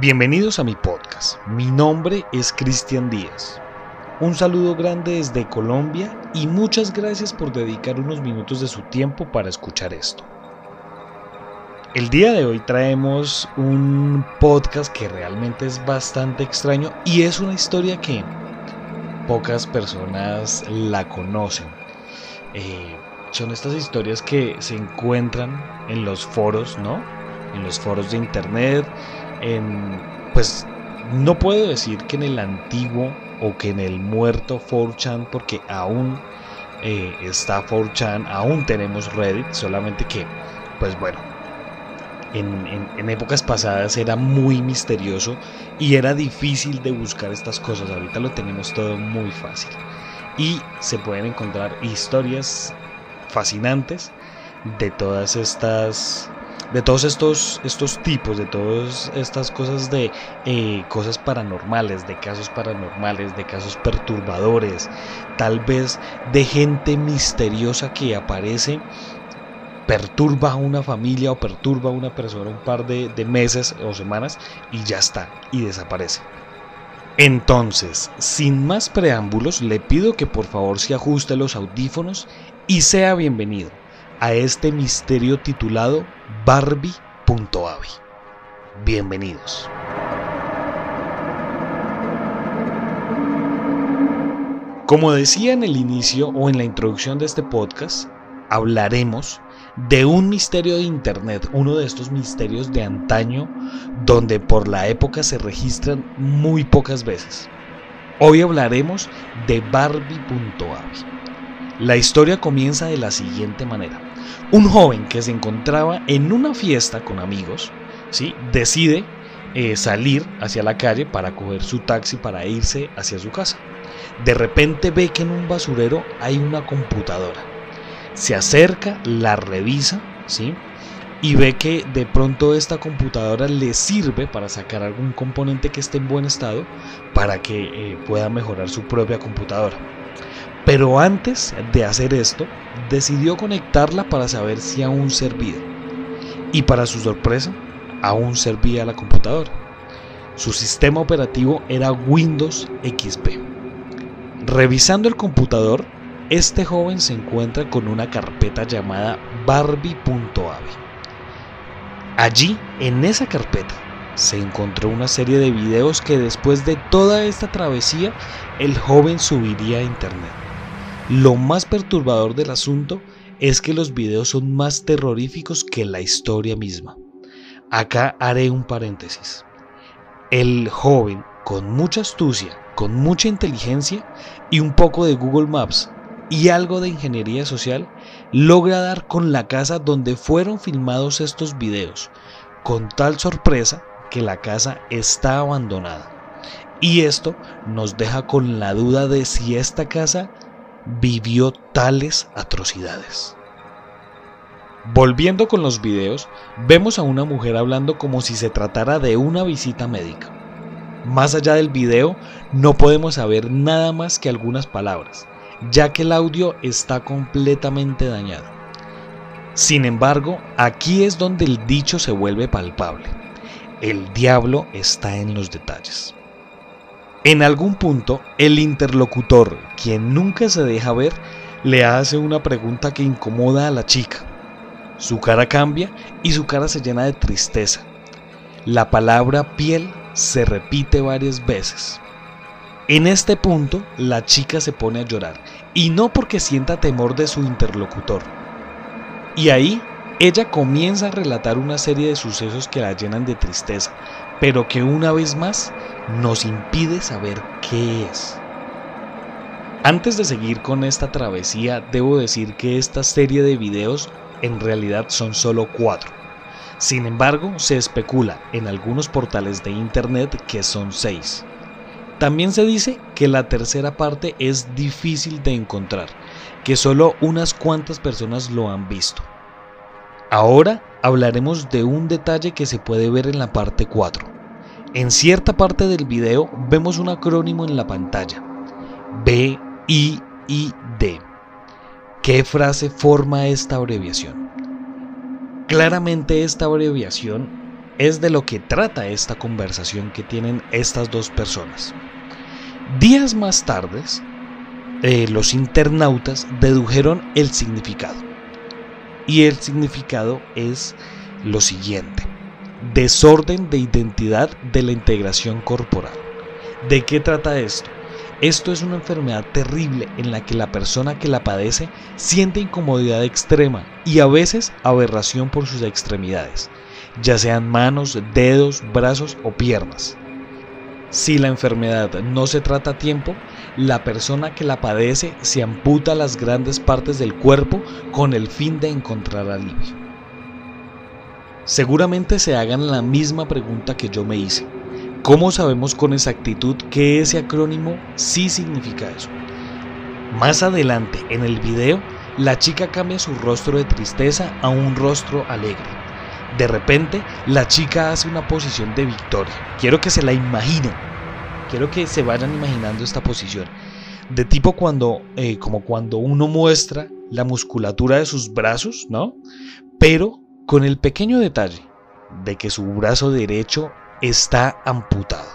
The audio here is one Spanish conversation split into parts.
Bienvenidos a mi podcast. Mi nombre es Cristian Díaz. Un saludo grande desde Colombia y muchas gracias por dedicar unos minutos de su tiempo para escuchar esto. El día de hoy traemos un podcast que realmente es bastante extraño y es una historia que pocas personas la conocen. Eh, son estas historias que se encuentran en los foros, ¿no? En los foros de internet, en, pues no puedo decir que en el antiguo o que en el muerto 4chan porque aún eh, está 4chan, aún tenemos Reddit, solamente que, pues bueno, en, en, épocas pasadas era muy misterioso y era difícil de buscar estas cosas. Ahorita lo tenemos todo muy fácil. Y se pueden encontrar historias fascinantes de todas estas de todos estos, estos tipos, de todas estas cosas de eh, cosas paranormales, de casos paranormales, de casos perturbadores, tal vez de gente misteriosa que aparece, perturba a una familia o perturba a una persona un par de, de meses o semanas y ya está, y desaparece. Entonces, sin más preámbulos, le pido que por favor se ajuste los audífonos y sea bienvenido a este misterio titulado Barbie.avi. Bienvenidos. Como decía en el inicio o en la introducción de este podcast, hablaremos de un misterio de Internet, uno de estos misterios de antaño donde por la época se registran muy pocas veces. Hoy hablaremos de Barbie.avi. La historia comienza de la siguiente manera. Un joven que se encontraba en una fiesta con amigos, ¿sí? decide eh, salir hacia la calle para coger su taxi para irse hacia su casa. De repente ve que en un basurero hay una computadora. Se acerca, la revisa, ¿sí? y ve que de pronto esta computadora le sirve para sacar algún componente que esté en buen estado para que eh, pueda mejorar su propia computadora. Pero antes de hacer esto, decidió conectarla para saber si aún servía. Y para su sorpresa, aún servía la computadora. Su sistema operativo era Windows XP. Revisando el computador, este joven se encuentra con una carpeta llamada Barbie.avi. Allí, en esa carpeta, se encontró una serie de videos que después de toda esta travesía, el joven subiría a internet. Lo más perturbador del asunto es que los videos son más terroríficos que la historia misma. Acá haré un paréntesis. El joven, con mucha astucia, con mucha inteligencia y un poco de Google Maps y algo de ingeniería social, logra dar con la casa donde fueron filmados estos videos, con tal sorpresa que la casa está abandonada. Y esto nos deja con la duda de si esta casa vivió tales atrocidades. Volviendo con los videos, vemos a una mujer hablando como si se tratara de una visita médica. Más allá del video, no podemos saber nada más que algunas palabras, ya que el audio está completamente dañado. Sin embargo, aquí es donde el dicho se vuelve palpable. El diablo está en los detalles. En algún punto, el interlocutor, quien nunca se deja ver, le hace una pregunta que incomoda a la chica. Su cara cambia y su cara se llena de tristeza. La palabra piel se repite varias veces. En este punto, la chica se pone a llorar, y no porque sienta temor de su interlocutor. Y ahí, ella comienza a relatar una serie de sucesos que la llenan de tristeza, pero que una vez más nos impide saber qué es. Antes de seguir con esta travesía, debo decir que esta serie de videos en realidad son solo cuatro. Sin embargo, se especula en algunos portales de internet que son seis. También se dice que la tercera parte es difícil de encontrar, que solo unas cuantas personas lo han visto. Ahora hablaremos de un detalle que se puede ver en la parte 4. En cierta parte del video vemos un acrónimo en la pantalla. B, I, I, D. ¿Qué frase forma esta abreviación? Claramente esta abreviación es de lo que trata esta conversación que tienen estas dos personas. Días más tarde, eh, los internautas dedujeron el significado. Y el significado es lo siguiente. Desorden de identidad de la integración corporal. ¿De qué trata esto? Esto es una enfermedad terrible en la que la persona que la padece siente incomodidad extrema y a veces aberración por sus extremidades, ya sean manos, dedos, brazos o piernas. Si la enfermedad no se trata a tiempo, la persona que la padece se amputa las grandes partes del cuerpo con el fin de encontrar alivio. Seguramente se hagan la misma pregunta que yo me hice. ¿Cómo sabemos con exactitud que ese acrónimo sí significa eso? Más adelante en el video, la chica cambia su rostro de tristeza a un rostro alegre. De repente, la chica hace una posición de victoria. Quiero que se la imaginen. Quiero que se vayan imaginando esta posición. De tipo cuando, eh, como cuando uno muestra la musculatura de sus brazos, ¿no? Pero con el pequeño detalle de que su brazo derecho está amputado.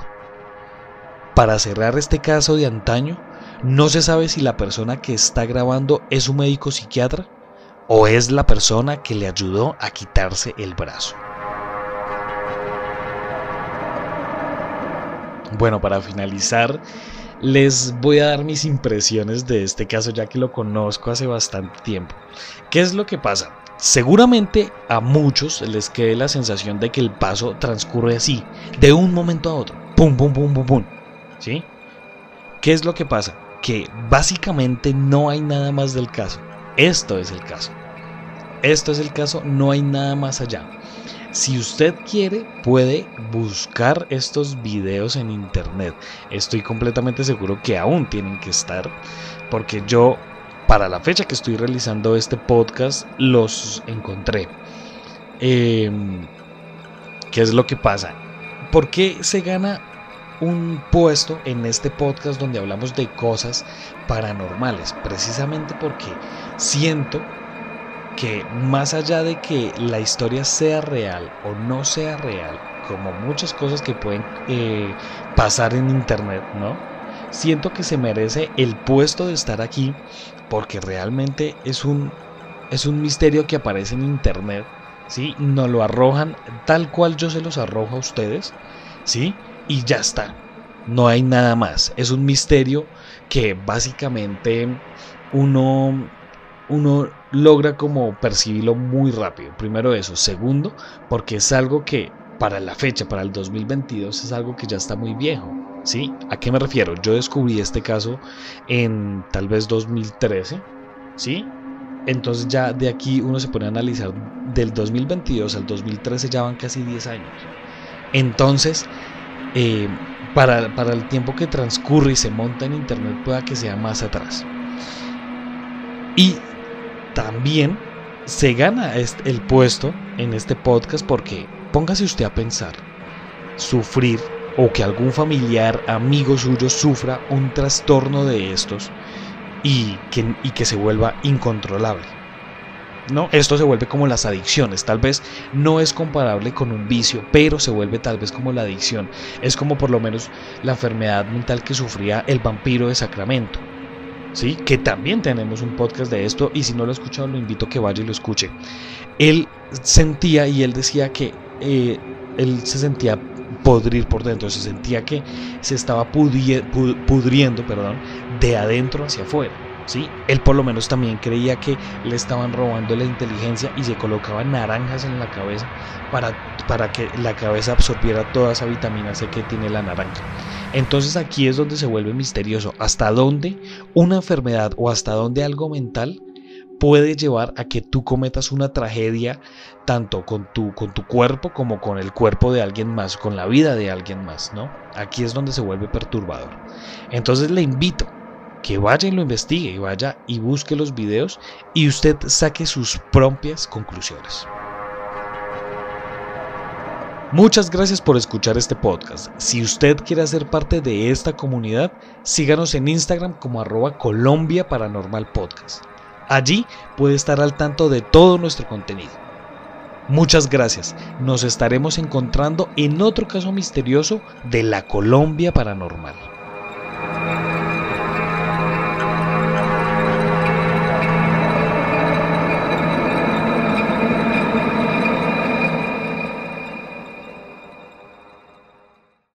Para cerrar este caso de antaño, no se sabe si la persona que está grabando es un médico psiquiatra o es la persona que le ayudó a quitarse el brazo. Bueno, para finalizar, les voy a dar mis impresiones de este caso ya que lo conozco hace bastante tiempo. ¿Qué es lo que pasa? Seguramente a muchos les quede la sensación de que el paso transcurre así, de un momento a otro, pum, pum, pum, pum, pum. ¿Sí? ¿Qué es lo que pasa? Que básicamente no hay nada más del caso. Esto es el caso. Esto es el caso, no hay nada más allá. Si usted quiere, puede buscar estos videos en internet. Estoy completamente seguro que aún tienen que estar, porque yo para la fecha que estoy realizando este podcast los encontré. Em, ¿Qué es lo que pasa? ¿Por qué se gana un puesto en este podcast donde hablamos de cosas paranormales? Precisamente porque siento que más allá de que la historia sea real o no sea real, como muchas cosas que pueden eh, pasar en internet, ¿no? Siento que se merece el puesto de estar aquí porque realmente es un, es un misterio que aparece en internet, ¿sí? Nos lo arrojan tal cual yo se los arrojo a ustedes, ¿sí? Y ya está, no hay nada más. Es un misterio que básicamente uno, uno logra como percibirlo muy rápido. Primero eso. Segundo, porque es algo que para la fecha, para el 2022, es algo que ya está muy viejo. ¿Sí? ¿A qué me refiero? Yo descubrí este caso en tal vez 2013, ¿sí? Entonces ya de aquí uno se pone a analizar del 2022 al 2013 ya van casi 10 años. Entonces, eh, para, para el tiempo que transcurre y se monta en internet pueda que sea más atrás. Y también se gana el puesto en este podcast porque póngase usted a pensar, sufrir o que algún familiar, amigo suyo sufra un trastorno de estos y que, y que se vuelva incontrolable. ¿No? Esto se vuelve como las adicciones, tal vez no es comparable con un vicio, pero se vuelve tal vez como la adicción. Es como por lo menos la enfermedad mental que sufría el vampiro de Sacramento. ¿Sí? Que también tenemos un podcast de esto y si no lo ha escuchado lo invito a que vaya y lo escuche. Él sentía y él decía que eh, él se sentía podrir por dentro, se sentía que se estaba pudriendo perdón, de adentro hacia afuera. ¿Sí? Él por lo menos también creía que le estaban robando la inteligencia y se colocaba naranjas en la cabeza para, para que la cabeza absorbiera toda esa vitamina C que tiene la naranja. Entonces aquí es donde se vuelve misterioso, hasta dónde una enfermedad o hasta dónde algo mental puede llevar a que tú cometas una tragedia tanto con tu, con tu cuerpo como con el cuerpo de alguien más, con la vida de alguien más, ¿no? Aquí es donde se vuelve perturbador. Entonces le invito que vaya y lo investigue, y vaya y busque los videos y usted saque sus propias conclusiones. Muchas gracias por escuchar este podcast. Si usted quiere hacer parte de esta comunidad, síganos en Instagram como arroba Colombia Paranormal Podcast. Allí puede estar al tanto de todo nuestro contenido. Muchas gracias. Nos estaremos encontrando en otro caso misterioso de la Colombia paranormal.